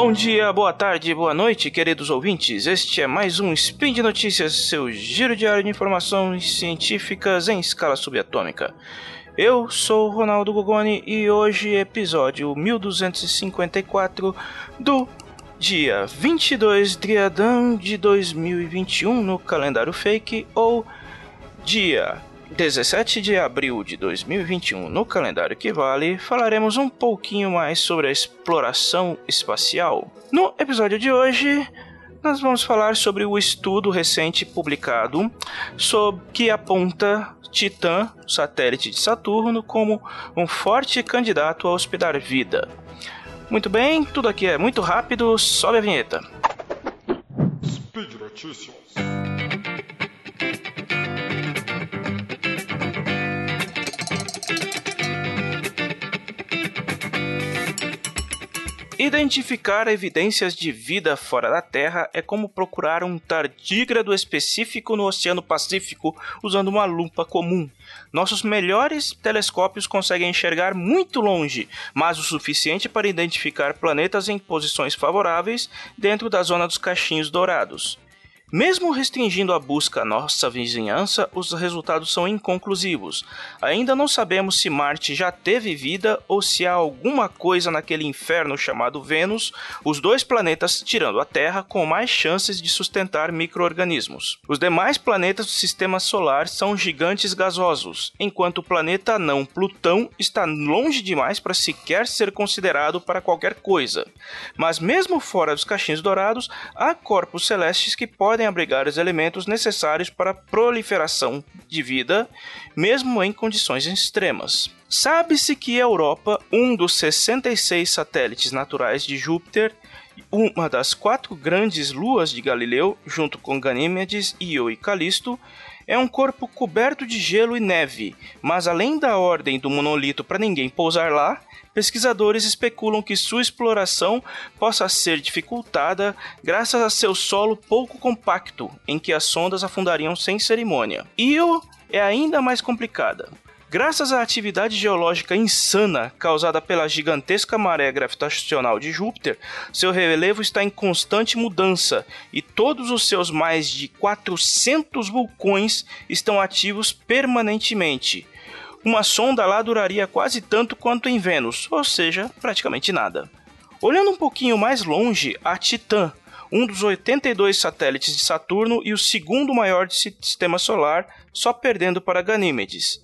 Bom dia, boa tarde, boa noite, queridos ouvintes. Este é mais um Spin de Notícias, seu giro diário de informações científicas em escala subatômica. Eu sou Ronaldo Gogoni e hoje episódio 1254 do dia 22 de Adão de 2021 no calendário fake ou dia 17 de abril de 2021 no calendário que vale, falaremos um pouquinho mais sobre a exploração espacial. No episódio de hoje, nós vamos falar sobre o estudo recente publicado sobre que aponta Titã, satélite de Saturno, como um forte candidato a hospedar vida. Muito bem, tudo aqui é muito rápido, sobe a vinheta. Speed Notícias. Identificar evidências de vida fora da Terra é como procurar um tardígrado específico no Oceano Pacífico usando uma lupa comum. Nossos melhores telescópios conseguem enxergar muito longe, mas o suficiente para identificar planetas em posições favoráveis dentro da zona dos cachinhos dourados. Mesmo restringindo a busca à nossa vizinhança, os resultados são inconclusivos. Ainda não sabemos se Marte já teve vida ou se há alguma coisa naquele inferno chamado Vênus, os dois planetas, tirando a Terra, com mais chances de sustentar micro-organismos. Os demais planetas do sistema solar são gigantes gasosos, enquanto o planeta anão Plutão está longe demais para sequer ser considerado para qualquer coisa. Mas mesmo fora dos cachinhos dourados, há corpos celestes que podem podem abrigar os elementos necessários para a proliferação de vida, mesmo em condições extremas. Sabe-se que a Europa, um dos 66 satélites naturais de Júpiter, uma das quatro grandes luas de Galileu, junto com Ganímedes, Io e Calisto, é um corpo coberto de gelo e neve, mas além da ordem do monolito para ninguém pousar lá, pesquisadores especulam que sua exploração possa ser dificultada graças a seu solo pouco compacto, em que as sondas afundariam sem cerimônia. Io é ainda mais complicada. Graças à atividade geológica insana causada pela gigantesca maré gravitacional de Júpiter, seu relevo está em constante mudança e todos os seus mais de 400 vulcões estão ativos permanentemente uma sonda lá duraria quase tanto quanto em Vênus, ou seja, praticamente nada. Olhando um pouquinho mais longe, a Titã, um dos 82 satélites de Saturno e o segundo maior do sistema solar, só perdendo para Ganímedes.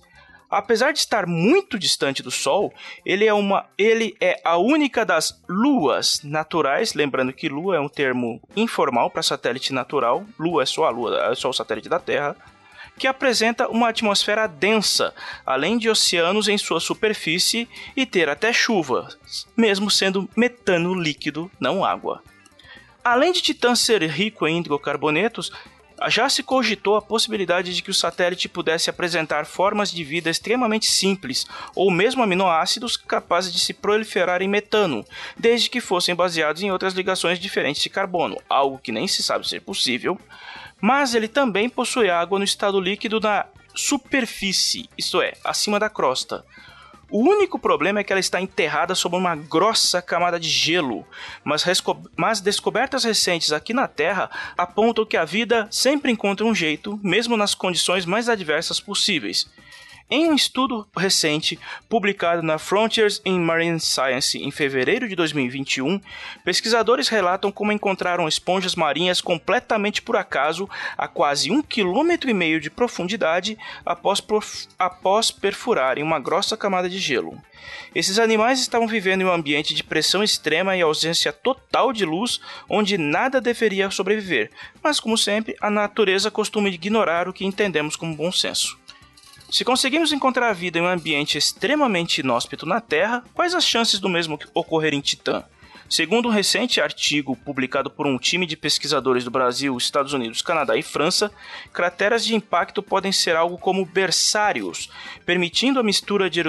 Apesar de estar muito distante do Sol, ele é, uma, ele é a única das luas naturais. Lembrando que lua é um termo informal para satélite natural. Lua é só a lua, é só o satélite da Terra que apresenta uma atmosfera densa, além de oceanos em sua superfície e ter até chuvas, mesmo sendo metano líquido, não água. Além de Titã ser rico em hidrocarbonetos, já se cogitou a possibilidade de que o satélite pudesse apresentar formas de vida extremamente simples, ou mesmo aminoácidos capazes de se proliferar em metano, desde que fossem baseados em outras ligações diferentes de carbono, algo que nem se sabe ser possível, mas ele também possui água no estado líquido na superfície, isto é, acima da crosta. O único problema é que ela está enterrada sob uma grossa camada de gelo, mas, mas, descobertas recentes aqui na Terra apontam que a vida sempre encontra um jeito, mesmo nas condições mais adversas possíveis. Em um estudo recente publicado na Frontiers in Marine Science em fevereiro de 2021, pesquisadores relatam como encontraram esponjas marinhas completamente por acaso a quase um quilômetro e meio de profundidade após, após perfurarem uma grossa camada de gelo. Esses animais estavam vivendo em um ambiente de pressão extrema e ausência total de luz, onde nada deveria sobreviver, mas como sempre, a natureza costuma ignorar o que entendemos como bom senso. Se conseguimos encontrar vida em um ambiente extremamente inóspito na Terra, quais as chances do mesmo ocorrer em Titã? Segundo um recente artigo publicado por um time de pesquisadores do Brasil, Estados Unidos, Canadá e França, crateras de impacto podem ser algo como berçários, permitindo a mistura de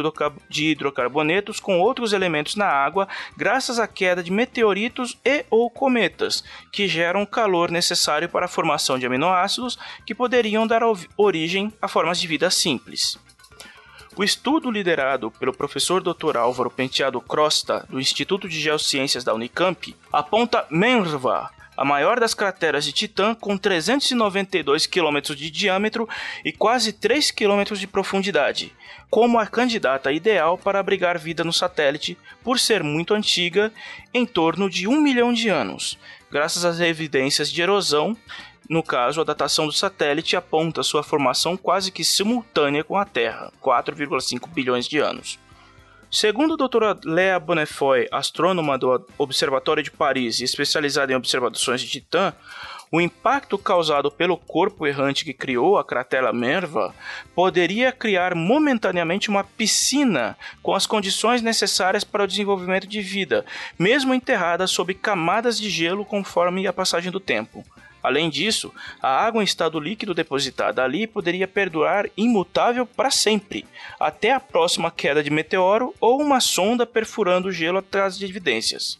hidrocarbonetos com outros elementos na água graças à queda de meteoritos e ou cometas, que geram o calor necessário para a formação de aminoácidos que poderiam dar origem a formas de vida simples. O estudo liderado pelo professor Dr. Álvaro Penteado Crosta, do Instituto de Geociências da Unicamp, aponta Menrva, a maior das crateras de Titã, com 392 km de diâmetro e quase 3 km de profundidade, como a candidata ideal para abrigar vida no satélite, por ser muito antiga, em torno de um milhão de anos, graças às evidências de erosão. No caso, a datação do satélite aponta sua formação quase que simultânea com a Terra, 4,5 bilhões de anos. Segundo a doutora Léa Bonnefoy, astrônoma do Observatório de Paris e especializada em observações de Titã, o impacto causado pelo corpo errante que criou a cratera Merva poderia criar momentaneamente uma piscina com as condições necessárias para o desenvolvimento de vida, mesmo enterrada sob camadas de gelo conforme a passagem do tempo. Além disso, a água em estado líquido depositada ali poderia perdurar imutável para sempre, até a próxima queda de meteoro ou uma sonda perfurando o gelo atrás de evidências.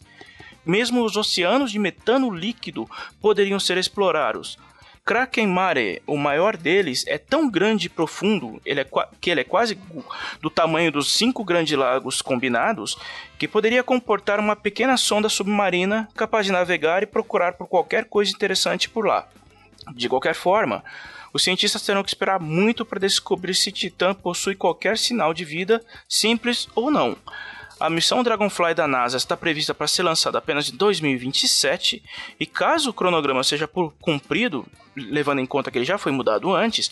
Mesmo os oceanos de metano líquido poderiam ser explorados, Kraken Mare, o maior deles, é tão grande e profundo ele é que ele é quase do tamanho dos cinco grandes lagos combinados, que poderia comportar uma pequena sonda submarina capaz de navegar e procurar por qualquer coisa interessante por lá. De qualquer forma, os cientistas terão que esperar muito para descobrir se Titã possui qualquer sinal de vida, simples ou não. A missão Dragonfly da NASA está prevista para ser lançada apenas em 2027 e caso o cronograma seja cumprido, levando em conta que ele já foi mudado antes,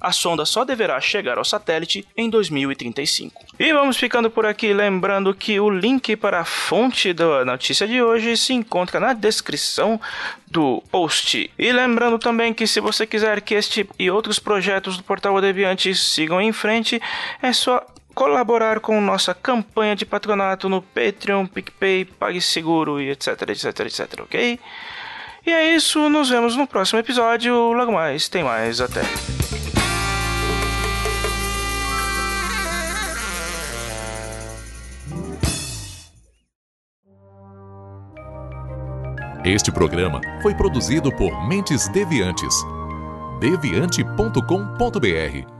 a sonda só deverá chegar ao satélite em 2035. E vamos ficando por aqui, lembrando que o link para a fonte da notícia de hoje se encontra na descrição do post. E lembrando também que se você quiser que este e outros projetos do Portal Deviante sigam em frente, é só colaborar com nossa campanha de patronato no Patreon, PicPay, PagSeguro e etc, etc, etc, ok? E é isso, nos vemos no próximo episódio. Logo mais, tem mais, até. Este programa foi produzido por Mentes Deviantes. deviante.com.br